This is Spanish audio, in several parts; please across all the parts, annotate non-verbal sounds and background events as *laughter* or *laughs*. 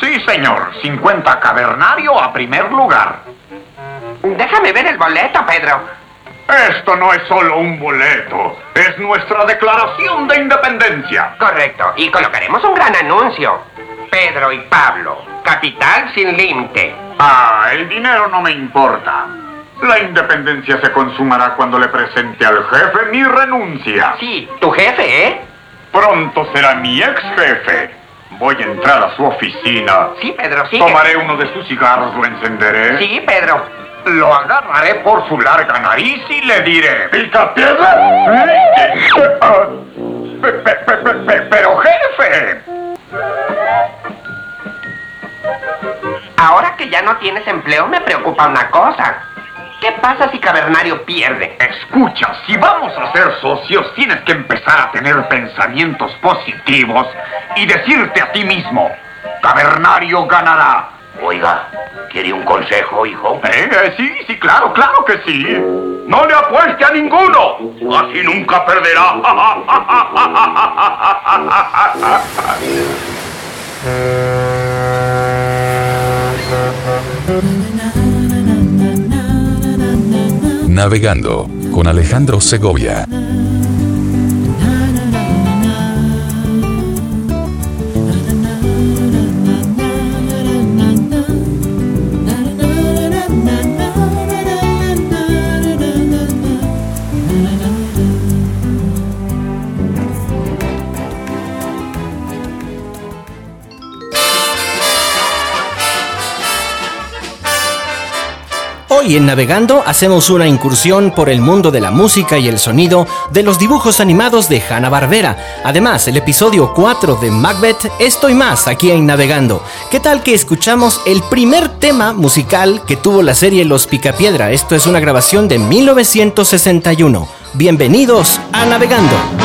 Sí, señor. 50 cavernario a primer lugar. Déjame ver el boleto, Pedro. Esto no es solo un boleto, es nuestra declaración de independencia. Correcto, y colocaremos un gran anuncio. Pedro y Pablo, capital sin límite. Ah, el dinero no me importa. La independencia se consumará cuando le presente al jefe mi renuncia. Sí, tu jefe, ¿eh? Pronto será mi ex jefe. Voy a entrar a su oficina. Sí, Pedro, sí. Tomaré uno de sus cigarros, lo encenderé. Sí, Pedro. Lo agarraré por su larga nariz y le diré... ¿Picapiedra? Pero jefe... Ahora que ya no tienes empleo me preocupa una cosa. ¿Qué pasa si Cavernario pierde? Escucha, si vamos a ser socios, tienes que empezar a tener pensamientos positivos y decirte a ti mismo, Cavernario ganará. Oiga, ¿quiere un consejo, hijo? ¿Eh? ¿Eh? Sí, sí, claro, claro que sí. No le apueste a ninguno. Así nunca perderá. *laughs* Navegando con Alejandro Segovia. Hoy en Navegando hacemos una incursión por el mundo de la música y el sonido de los dibujos animados de Hanna-Barbera. Además, el episodio 4 de Macbeth, Estoy más aquí en Navegando. ¿Qué tal que escuchamos el primer tema musical que tuvo la serie Los Picapiedra? Esto es una grabación de 1961. Bienvenidos a Navegando.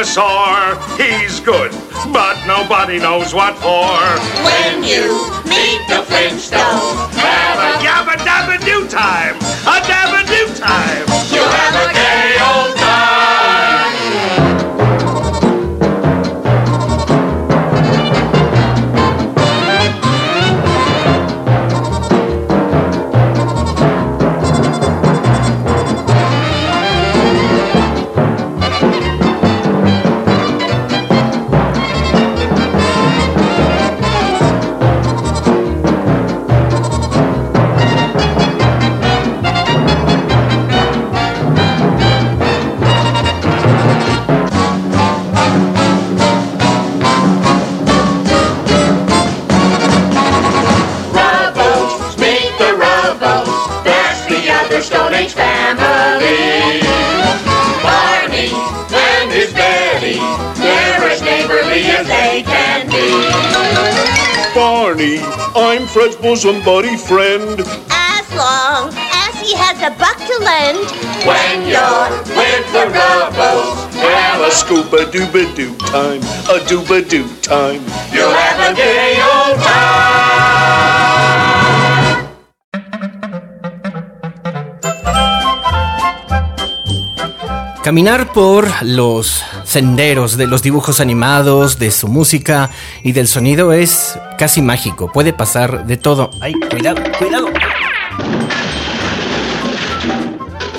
Dinosaur. He's good, but nobody knows what for. When you meet the Flintstones, have a yabba dabba do time, a dabba do time. You have a gay Fred's bosom buddy friend. As long as he has a buck to lend. When you're with the Rubbles, have a scuba dooba doo time, a dooba doo time. You'll have a gay Caminar por los senderos de los dibujos animados, de su música y del sonido es casi mágico. Puede pasar de todo. ¡Ay, cuidado, cuidado!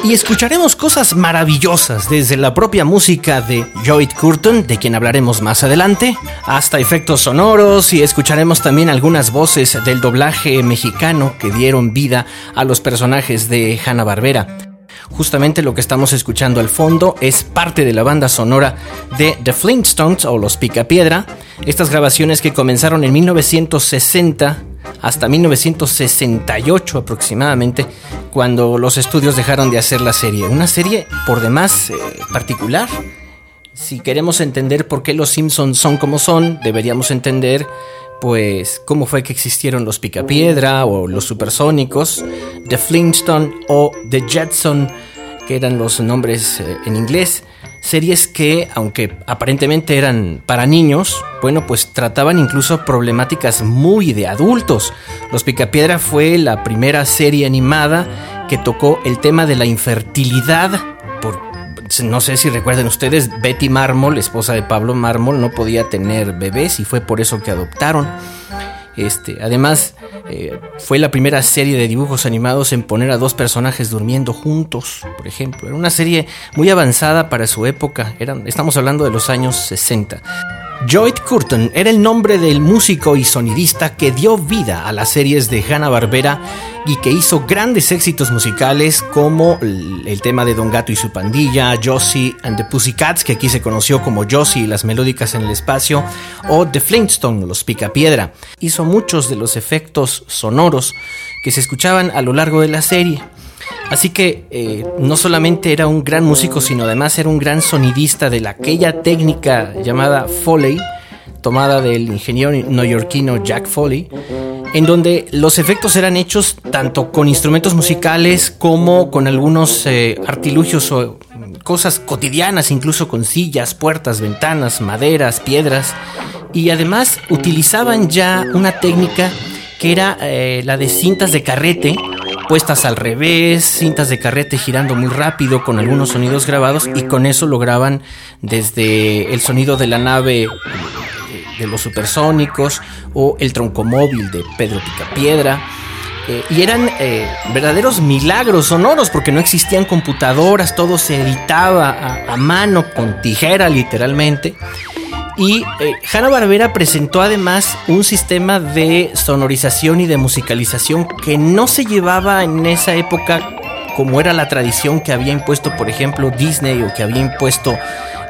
Y escucharemos cosas maravillosas, desde la propia música de Lloyd Curtin, de quien hablaremos más adelante, hasta efectos sonoros y escucharemos también algunas voces del doblaje mexicano que dieron vida a los personajes de Hanna-Barbera. Justamente lo que estamos escuchando al fondo es parte de la banda sonora de The Flintstones o Los Picapiedra. Estas grabaciones que comenzaron en 1960 hasta 1968 aproximadamente, cuando los estudios dejaron de hacer la serie. Una serie por demás eh, particular. Si queremos entender por qué los Simpsons son como son, deberíamos entender pues cómo fue que existieron los Picapiedra o los Supersónicos, The Flintstone o The Jetson, que eran los nombres eh, en inglés series que, aunque aparentemente eran para niños, bueno, pues trataban incluso problemáticas muy de adultos. Los Picapiedra fue la primera serie animada que tocó el tema de la infertilidad. Por, no sé si recuerden ustedes, Betty Mármol, esposa de Pablo Mármol, no podía tener bebés y fue por eso que adoptaron. Este, además, eh, fue la primera serie de dibujos animados en poner a dos personajes durmiendo juntos, por ejemplo. Era una serie muy avanzada para su época. estamos hablando de los años 60. Lloyd Curtin era el nombre del músico y sonidista que dio vida a las series de Hanna-Barbera y que hizo grandes éxitos musicales como el tema de Don Gato y su pandilla, Josie and the Pussycats, que aquí se conoció como Josie y las melódicas en el espacio, o The Flintstone, los Picapiedra. Hizo muchos de los efectos sonoros que se escuchaban a lo largo de la serie. Así que eh, no solamente era un gran músico, sino además era un gran sonidista de aquella técnica llamada Foley, tomada del ingeniero neoyorquino Jack Foley, en donde los efectos eran hechos tanto con instrumentos musicales como con algunos eh, artilugios o cosas cotidianas, incluso con sillas, puertas, ventanas, maderas, piedras, y además utilizaban ya una técnica que era eh, la de cintas de carrete, puestas al revés, cintas de carrete girando muy rápido con algunos sonidos grabados y con eso lograban desde el sonido de la nave eh, de los supersónicos o el troncomóvil de Pedro Picapiedra. Eh, y eran verdaderos milagros sonoros porque no existían computadoras, todo se editaba a mano con tijera literalmente. Y eh, Hanna-Barbera presentó además un sistema de sonorización y de musicalización que no se llevaba en esa época como era la tradición que había impuesto, por ejemplo, Disney o que había impuesto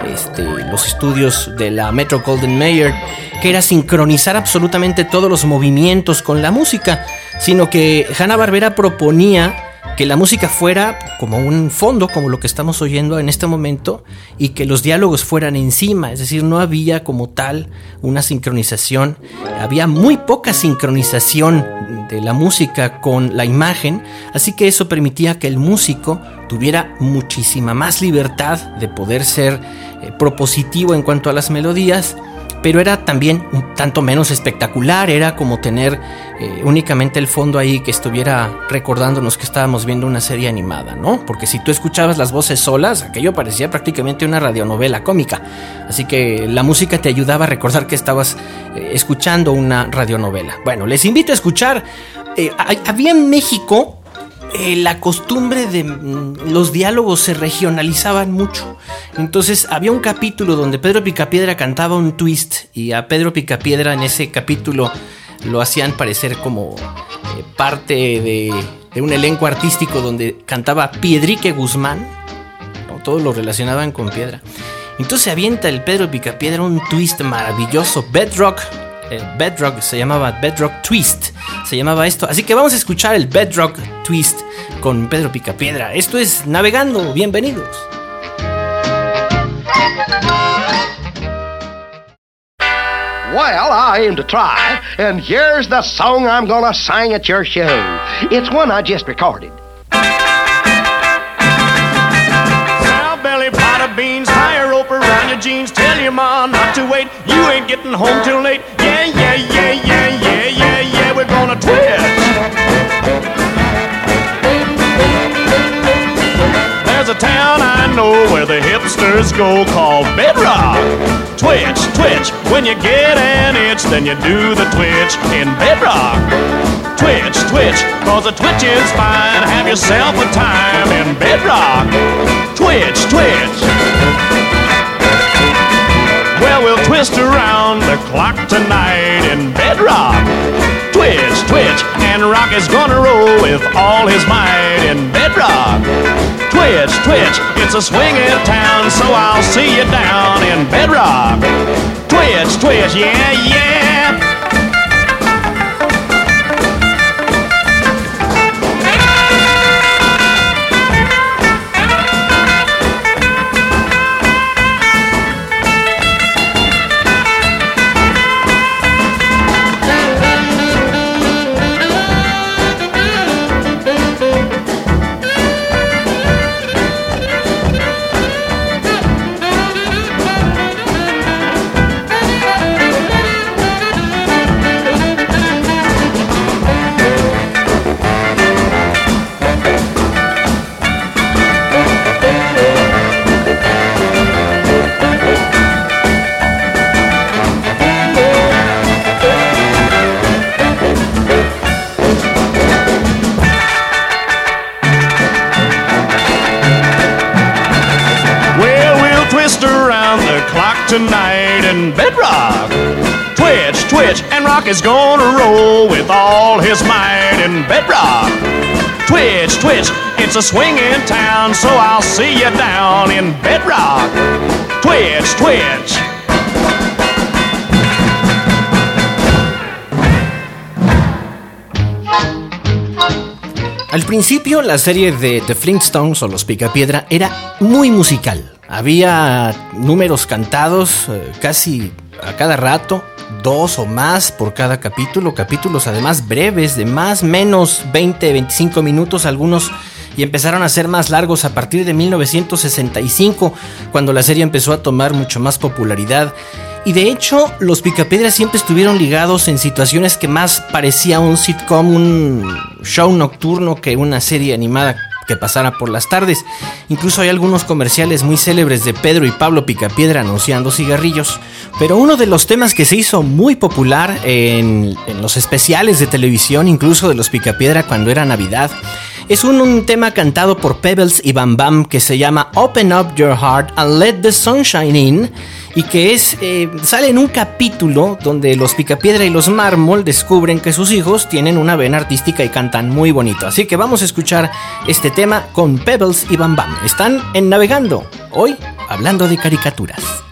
este, los estudios de la Metro Golden Mayer, que era sincronizar absolutamente todos los movimientos con la música, sino que Hanna-Barbera proponía que la música fuera como un fondo, como lo que estamos oyendo en este momento, y que los diálogos fueran encima, es decir, no había como tal una sincronización, había muy poca sincronización de la música con la imagen, así que eso permitía que el músico tuviera muchísima más libertad de poder ser eh, propositivo en cuanto a las melodías, pero era también un tanto menos espectacular, era como tener eh, únicamente el fondo ahí que estuviera recordándonos que estábamos viendo una serie animada, ¿no? Porque si tú escuchabas las voces solas, aquello parecía prácticamente una radionovela cómica, así que la música te ayudaba a recordar que estabas eh, escuchando una radionovela. Bueno, les invito a escuchar, eh, había en México eh, la costumbre de mm, los diálogos se regionalizaban mucho. Entonces había un capítulo donde Pedro Picapiedra cantaba un twist y a Pedro Picapiedra en ese capítulo lo hacían parecer como eh, parte de, un elenco artístico donde cantaba Piedrique Guzmán. Todos lo relacionaban con piedra. Entonces avienta el Pedro Picapiedra un twist maravilloso, Bedrock eh, Bedrock, se llamaba Bedrock Twist, se llamaba esto. Así que vamos a escuchar el Bedrock Twist con Pedro Picapiedra. Esto es Navegando, bienvenidos. Well, I aim to try, and here's the song I'm gonna sing at your show. It's one I just recorded. belly, pot of beans, tie a rope around your jeans, tell your mom not to wait. You ain't getting home till late. Yeah, yeah, yeah, yeah, yeah, yeah, we're gonna. There's a town I know where the hipsters go called Bedrock. Twitch, twitch, when you get an itch, then you do the twitch in Bedrock. Twitch, twitch, cause the twitch is fine. Have yourself a time in Bedrock. Twitch, twitch. Twist around the clock tonight in Bedrock. Twitch, twitch, and Rock is gonna roll with all his might in Bedrock. Twitch, twitch, it's a swinging town, so I'll see you down in Bedrock. Twitch, twitch, yeah, yeah. It's a swinging town, so I'll see you down in bedrock. Twitch, twitch. Al principio, la serie de The Flintstones o Los Picapiedra era muy musical. Había números cantados eh, casi a cada rato, dos o más por cada capítulo, capítulos además breves de más menos 20, 25 minutos algunos y empezaron a ser más largos a partir de 1965 cuando la serie empezó a tomar mucho más popularidad y de hecho, los Picapiedras siempre estuvieron ligados en situaciones que más parecía un sitcom, un show nocturno que una serie animada que pasara por las tardes. Incluso hay algunos comerciales muy célebres de Pedro y Pablo Picapiedra anunciando cigarrillos. Pero uno de los temas que se hizo muy popular en, en los especiales de televisión, incluso de los Picapiedra cuando era Navidad, es un, tema cantado por Pebbles y Bam Bam que se llama Open Up Your Heart and Let the Sunshine In y que es eh, sale en un capítulo donde los Picapiedra y los Mármol descubren que sus hijos tienen una vena artística y cantan muy bonito. Así que vamos a escuchar este tema con Pebbles y Bam Bam. Están en Navegando, hoy hablando de caricaturas.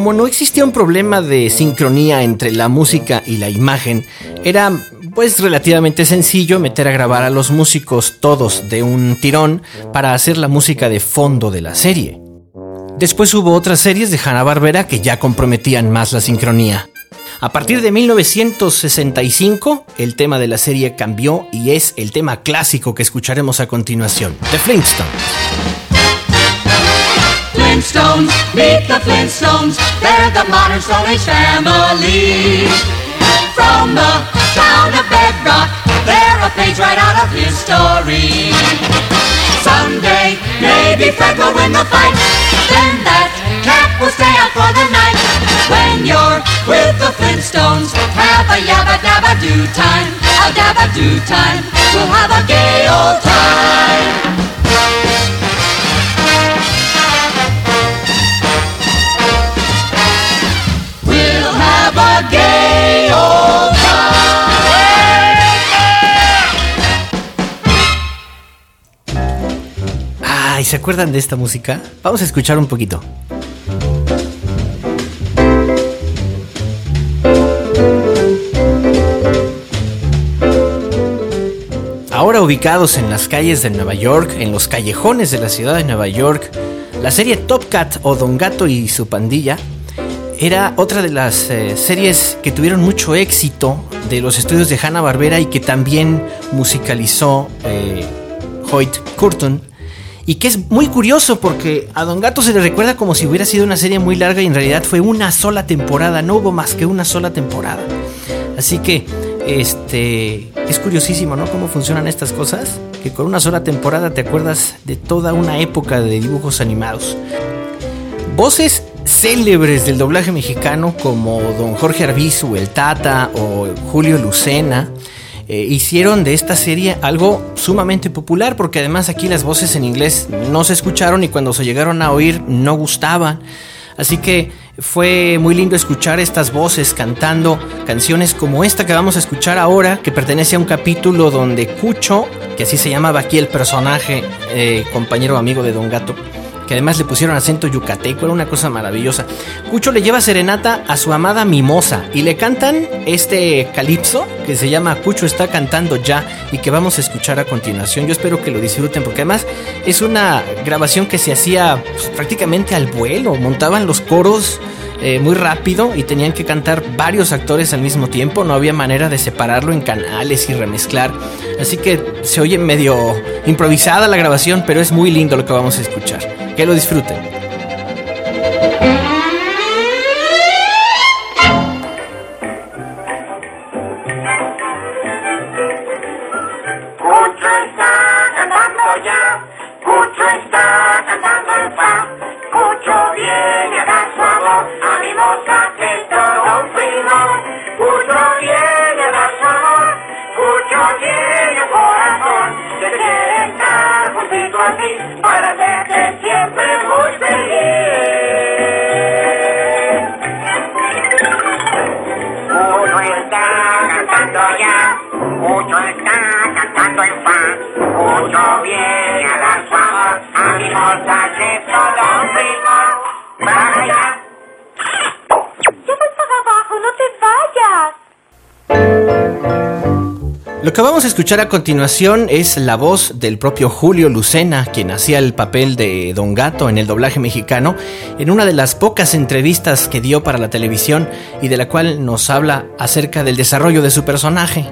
Como no existía un problema de sincronía entre la música y la imagen, era pues relativamente sencillo meter a grabar a los músicos todos de un tirón para hacer la música de fondo de la serie. Después hubo otras series de Hanna-Barbera que ya comprometían más la sincronía. A partir de 1965, el tema de la serie cambió y es el tema clásico que escucharemos a continuación, The Flintstones. Flintstones, meet the Flintstones. They're the modern Stone Age family. From the town of Bedrock, they're a page right out of history. Someday, maybe Fred will win the fight. Then that cat will stay out for the night. When you're with the Flintstones, have a yabba dabba do time. A dabba do time. We'll have a gay old time. Ay, ¿se acuerdan de esta música? Vamos a escuchar un poquito. Ahora ubicados en las calles de Nueva York, en los callejones de la ciudad de Nueva York, la serie Top Cat o Don Gato y su pandilla era otra de las eh, series que tuvieron mucho éxito de los estudios de Hanna Barbera y que también musicalizó eh, Hoyt Curtin. Y que es muy curioso porque a Don Gato se le recuerda como si hubiera sido una serie muy larga y en realidad fue una sola temporada, no hubo más que una sola temporada. Así que este es curiosísimo, ¿no? Cómo funcionan estas cosas. Que con una sola temporada te acuerdas de toda una época de dibujos animados. Voces célebres del doblaje mexicano como Don Jorge Arbizu, el Tata o Julio Lucena eh, hicieron de esta serie algo sumamente popular porque además aquí las voces en inglés no se escucharon y cuando se llegaron a oír no gustaban. Así que fue muy lindo escuchar estas voces cantando canciones como esta que vamos a escuchar ahora, que pertenece a un capítulo donde Cucho, que así se llamaba aquí el personaje, eh, compañero amigo de Don Gato, que además le pusieron acento yucateco, era una cosa maravillosa. Cucho le lleva serenata a su amada Mimosa y le cantan este calipso que se llama Cucho está cantando ya y que vamos a escuchar a continuación. Yo espero que lo disfruten porque además es una grabación que se hacía pues, prácticamente al vuelo, montaban los coros. eh, muy rápido y tenían que cantar varios actores al mismo tiempo, no había manera de separarlo en canales y remezclar, así que se oye medio improvisada la grabación, pero es muy lindo lo que vamos a escuchar. Que lo disfruten. Cucho está cantando en fa, Cucho viene a dar su amor a mi moza que es todo un. Vaya. Voy para abajo, no te vayas. Lo que vamos a escuchar a continuación es la voz del propio Julio Lucena, quien hacía el papel de Don Gato en el doblaje mexicano, en una de las pocas entrevistas que dio para la televisión y de la cual nos habla acerca del desarrollo de su personaje.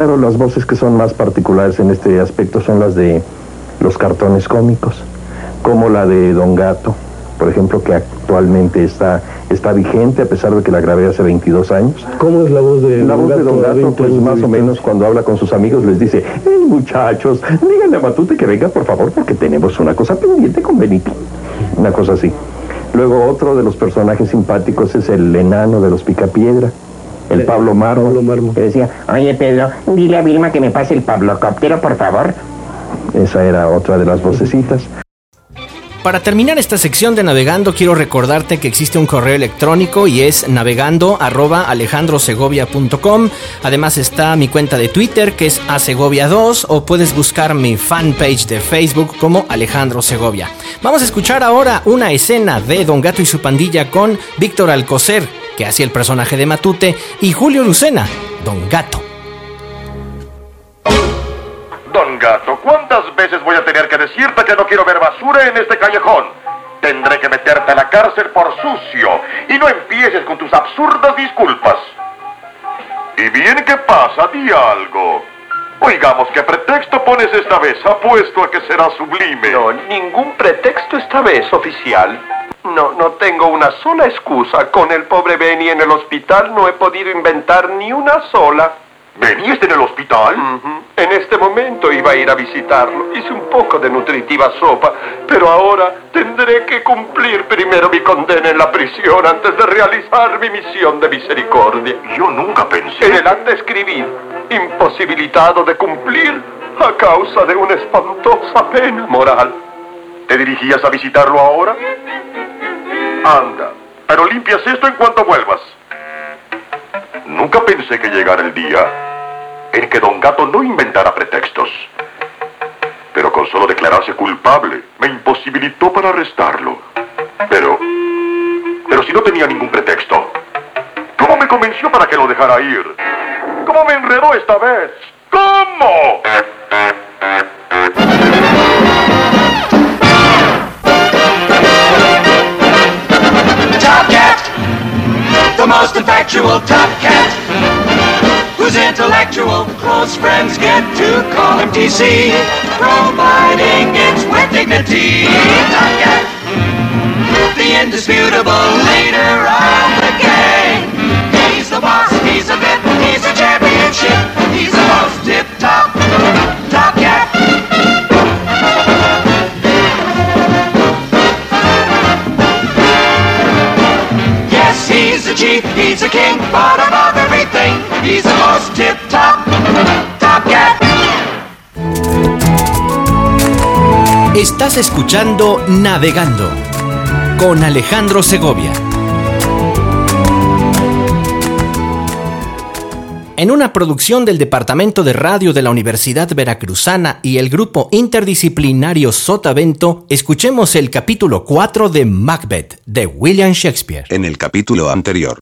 Claro, las voces que son más particulares en este aspecto son las de los cartones cómicos, como la de Don Gato, por ejemplo, que actualmente está, está vigente a pesar de que la grabé hace 22 años. ¿Cómo es la voz de La Don voz de Don Gato? Gato, pues más o menos cuando habla con sus amigos les dice, hey muchachos, díganle a Matute que venga por favor porque tenemos una cosa pendiente con Benito. Una cosa así. Luego otro de los personajes simpáticos es el enano de los Picapiedra, el Pablo Mármol, que decía, Oye, Pedro, dile a Vilma que me pase el pablocóptero, por favor. esa era otra de las vocecitas. Para terminar esta sección de navegando, quiero recordarte que existe un correo electrónico y es navegando arroba alejandrosegovia.com. Además está mi cuenta de Twitter que es asegovia2 o puedes buscar mi fanpage de Facebook como Alejandro Segovia. Vamos a escuchar ahora una escena de Don Gato y su pandilla con Víctor Alcocer, que hacía el personaje de Matute, y Julio Lucena, Don Gato. Don Gato, ¿cuántas veces voy a tener que decirte que no quiero ver basura en este callejón? Tendré que meterte a la cárcel por sucio y no empieces con tus absurdas disculpas. Y bien, ¿qué pasa? Di algo. Oigamos, ¿qué pretexto pones esta vez? Apuesto a que será sublime. No, ningún pretexto esta vez, oficial. No, no tengo una sola excusa. Con el pobre Benny en el hospital no he podido inventar ni una sola. ¿Benny está en el hospital? En este momento iba a ir a visitarlo. Hice un poco de nutritiva sopa, pero ahora tendré que cumplir primero mi condena en la prisión antes de realizar mi misión de misericordia. Yo nunca pensé. En el anda escribir, imposibilitado de cumplir a causa de una espantosa pena moral. ¿Te dirigías a visitarlo ahora? Anda, pero limpias esto en cuanto vuelvas. Nunca pensé que llegara el día en que Don Gato no inventara pretextos. Pero con solo declararse culpable. Me imposibilitó para arrestarlo. Pero... Pero si no tenía ningún pretexto. ¿Cómo me convenció para que lo dejara ir? ¿Cómo me enredó esta vez? ¿Cómo? Top Cat, the most effectual Top Cat, whose intellectual close friends get to call him TC, providing it's with dignity. Top Cat, the indisputable leader of the gang. Estás escuchando Navegando con Alejandro Segovia. En una producción del Departamento de Radio de la Universidad Veracruzana y el grupo interdisciplinario Sotavento, escuchemos el capítulo 4 de Macbeth de William Shakespeare. En el capítulo anterior.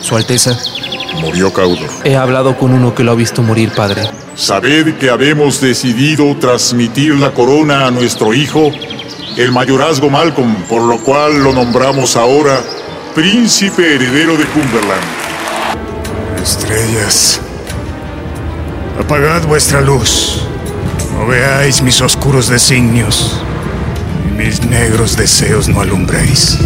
Su Alteza, Murió Caudor. he hablado con uno que lo ha visto morir, padre. Sabed que habemos decidido transmitir la corona a nuestro hijo, el mayorazgo Malcolm, por lo cual lo nombramos ahora príncipe heredero de Cumberland. Estrellas, apagad vuestra luz. No veáis mis oscuros designios. Y mis negros deseos no alumbréis.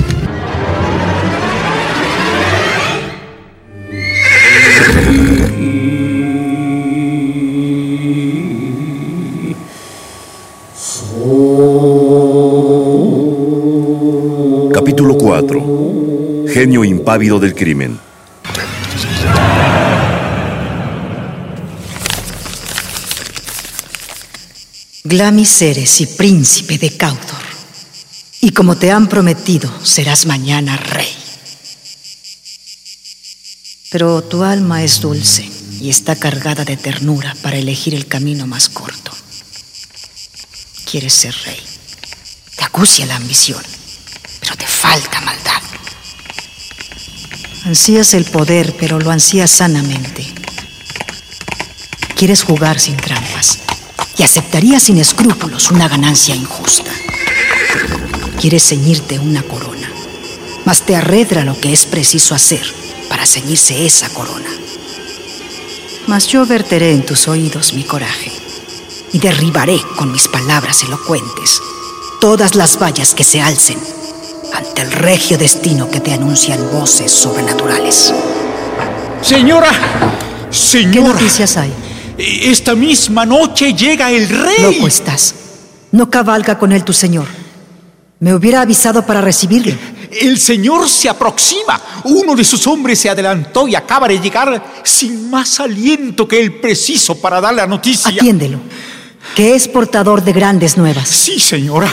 Genio impávido del crimen. Glamis eres y príncipe de Cawdor. Y como te han prometido, serás mañana rey. Pero tu alma es dulce y está cargada de ternura para elegir el camino más corto. Quieres ser rey. Te acucia la ambición, pero te falta. Ansías el poder, pero lo ansías sanamente. Quieres jugar sin trampas y aceptarías sin escrúpulos una ganancia injusta. Quieres ceñirte una corona, mas te arredra lo que es preciso hacer para ceñirse esa corona. Mas yo verteré en tus oídos mi coraje y derribaré con mis palabras elocuentes todas las vallas que se alcen ante el regio destino que te anuncian voces sobrenaturales. Señora, señora. ¿Qué noticias hay? Esta misma noche llega el rey. Loco estás. No cabalga con él tu señor. Me hubiera avisado para recibirle. El señor se aproxima. Uno de sus hombres se adelantó y acaba de llegar sin más aliento que el preciso para dar la noticia. Atiéndelo, que es portador de grandes nuevas. Sí, señora.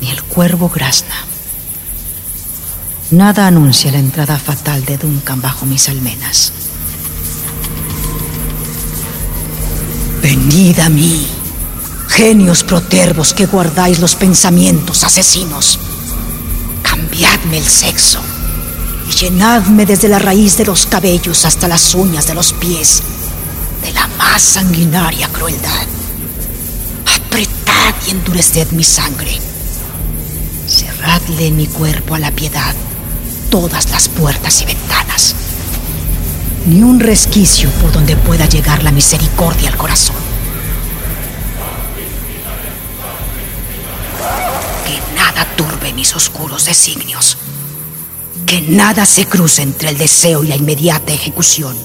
Ni el cuervo grazna. Nada anuncia la entrada fatal de Duncan bajo mis almenas. Venid a mí, genios protervos que guardáis los pensamientos asesinos. Cambiadme el sexo y llenadme desde la raíz de los cabellos hasta las uñas de los pies de la más sanguinaria crueldad. Apretad y endureced mi sangre. Cerradle mi cuerpo a la piedad todas las puertas y ventanas. Ni un resquicio por donde pueda llegar la misericordia al corazón. Que nada turbe mis oscuros designios. Que nada se cruce entre el deseo y la inmediata ejecución.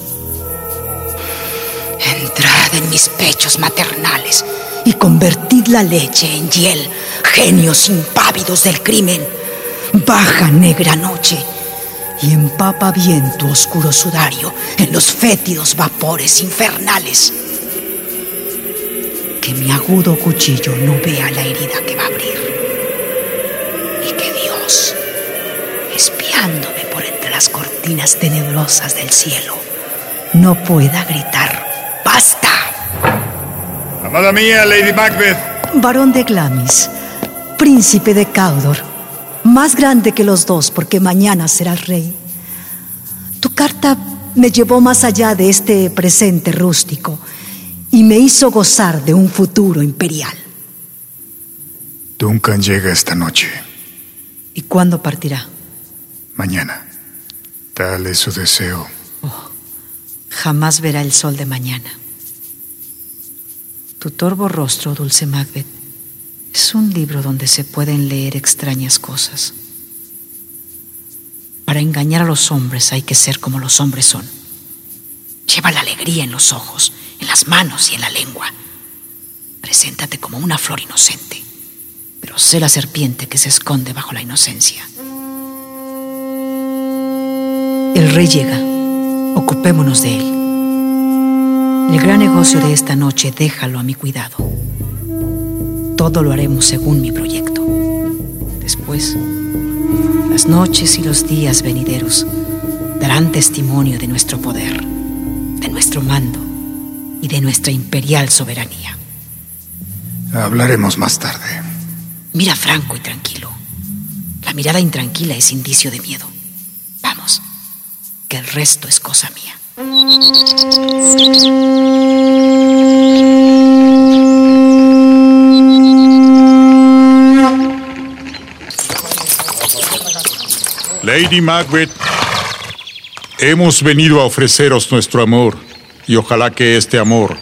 Entrad en mis pechos maternales y convertid la leche en hiel, genios impávidos del crimen. Baja negra noche y empapa bien tu oscuro sudario en los fétidos vapores infernales. Que mi agudo cuchillo no vea la herida que va a abrir. Y que Dios, espiándome por entre las cortinas tenebrosas del cielo, no pueda gritar. Amada mía, Lady Macbeth. Varón de Glamis, príncipe de Caudor, más grande que los dos porque mañana serás rey. Tu carta me llevó más allá de este presente rústico y me hizo gozar de un futuro imperial. Duncan llega esta noche, ¿Y cuándo partirá? mañana. Tal es su deseo. Jamás verá el sol de mañana. Tu torvo rostro, dulce Macbeth, es un libro donde se pueden leer extrañas cosas. Para engañar a los hombres hay que ser como los hombres son. Lleva la alegría en los ojos, en las manos y en la lengua. Preséntate como una flor inocente, pero sé la serpiente que se esconde bajo la inocencia. El rey llega. Ocupémonos de él. El gran negocio de esta noche déjalo a mi cuidado. Todo lo haremos según mi proyecto. Después, las noches y los días venideros darán testimonio de nuestro poder, de nuestro mando y de nuestra imperial soberanía. Hablaremos más tarde. Mira franco y tranquilo. La mirada intranquila es indicio de miedo. Vamos, que el resto es cosa mía. Lady Macbeth, hemos venido a ofreceros nuestro amor y ojalá que este amor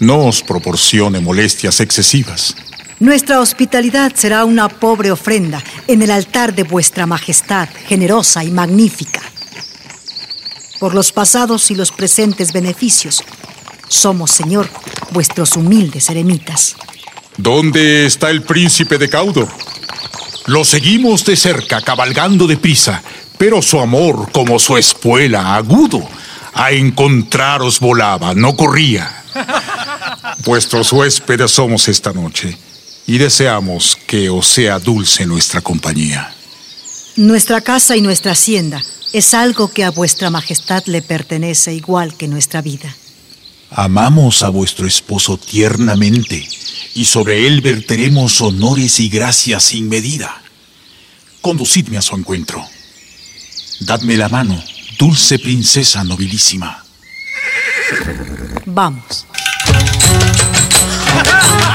no os proporcione molestias excesivas. Nuestra hospitalidad será una pobre ofrenda en el altar de vuestra majestad, generosa y magnífica. Por los pasados y los presentes beneficios, somos, Señor, vuestros humildes eremitas. ¿Dónde está el príncipe de Caudor? Lo seguimos de cerca, cabalgando deprisa, pero su amor, como su espuela, agudo, a encontraros volaba, no corría. *laughs* Vuestros huéspedes somos esta noche y deseamos que os sea dulce nuestra compañía. Nuestra casa y nuestra hacienda es algo que a vuestra majestad le pertenece igual que nuestra vida. Amamos a vuestro esposo tiernamente y sobre él verteremos honores y gracias sin medida. Conducidme a su encuentro. Dadme la mano, dulce princesa nobilísima. Vamos. *laughs*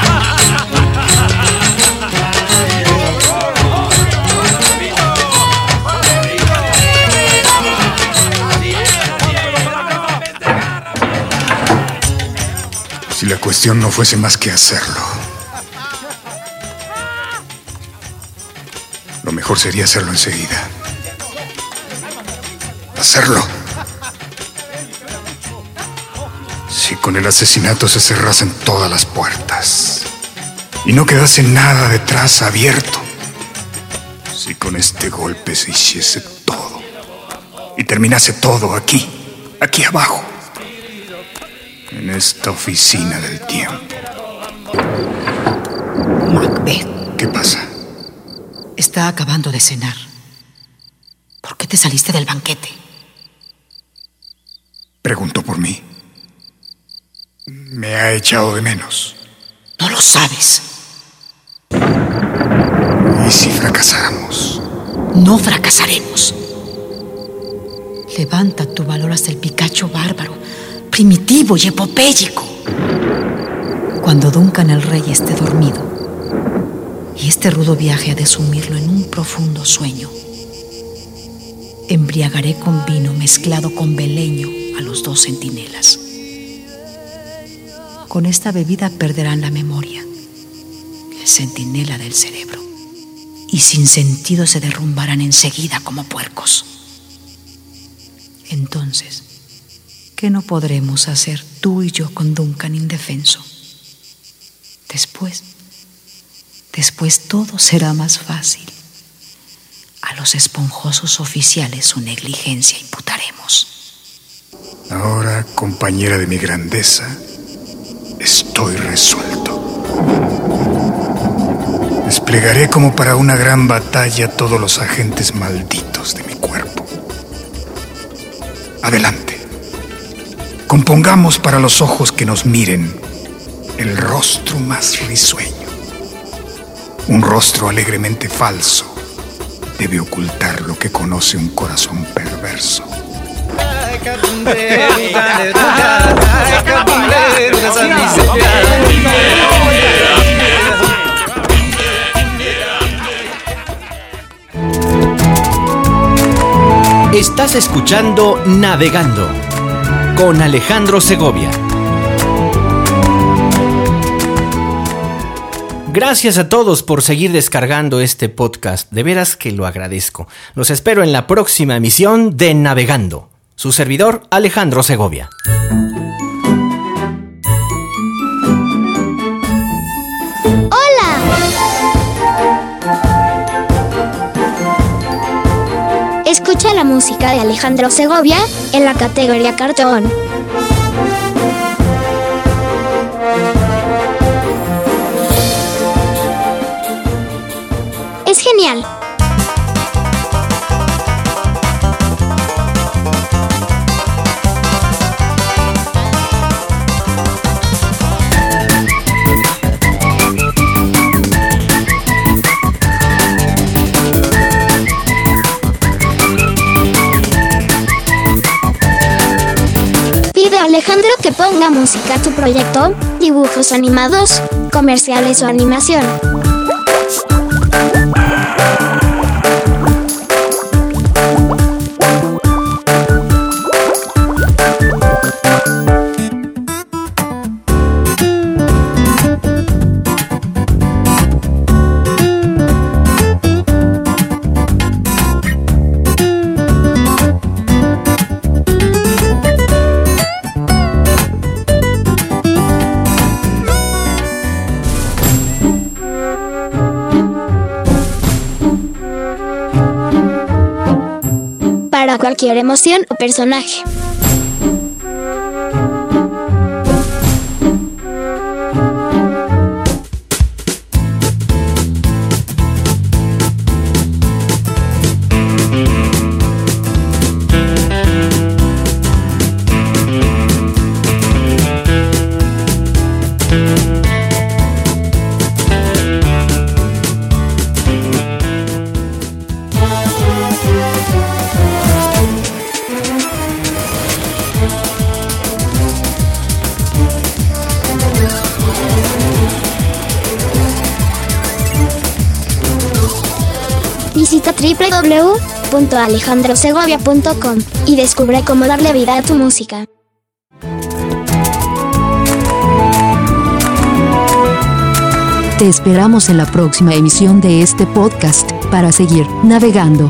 la cuestión no fuese más que hacerlo. Lo mejor sería hacerlo enseguida. Hacerlo. Si con el asesinato se cerrasen todas las puertas y no quedase nada detrás abierto. Si con este golpe se hiciese todo y terminase todo aquí, aquí abajo, esta oficina del tiempo. Macbeth, ¿Qué pasa? está acabando de cenar. ¿Por qué te saliste del banquete? Preguntó por mí. Me ha echado de menos. No lo sabes. ¿Y si fracasáramos? No fracasaremos. Levanta tu valor hasta el Picacho bárbaro, primitivo y epopéyico. Cuando Duncan el rey esté dormido, y este rudo viaje ha de sumirlo en un profundo sueño, embriagaré con vino mezclado con beleño a los dos centinelas. Con esta bebida perderán la memoria, el centinela del cerebro, y sin sentido se derrumbarán enseguida como puercos. Entonces, ¿qué no podremos hacer tú y yo con Duncan indefenso? Después, después todo será más fácil. A los esponjosos oficiales su negligencia imputaremos. Ahora, compañera de mi grandeza, estoy resuelto. Desplegaré como para una gran batalla todos los agentes malditos de mi cuerpo. Adelante. Compongamos para los ojos que nos miren el rostro más risueño. Un rostro alegremente falso debe ocultar lo que conoce un corazón perverso. Estás escuchando Navegando con Alejandro Segovia. Gracias a todos por seguir descargando este podcast. De veras que lo agradezco. Los espero en la próxima emisión de Navegando. Su servidor, Alejandro Segovia. Música de Alejandro Segovia en la categoría cartón. Es genial. Que ponga música a tu proyecto, dibujos animados, comerciales o animación. Cualquier emoción o personaje. www.alejandrosegovia.com y descubre cómo darle vida a tu música. Te esperamos en la próxima emisión de este podcast para seguir navegando.